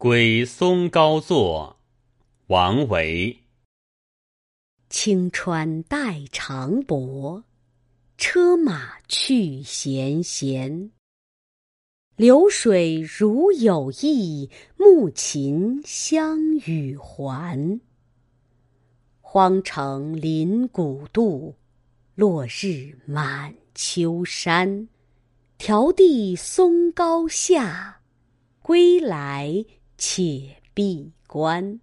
归松高坐，王维。青川带长薄，车马去闲闲。流水如有意，暮琴相与还。荒城临古渡，落日满秋山。迢递松高下，归来且闭关。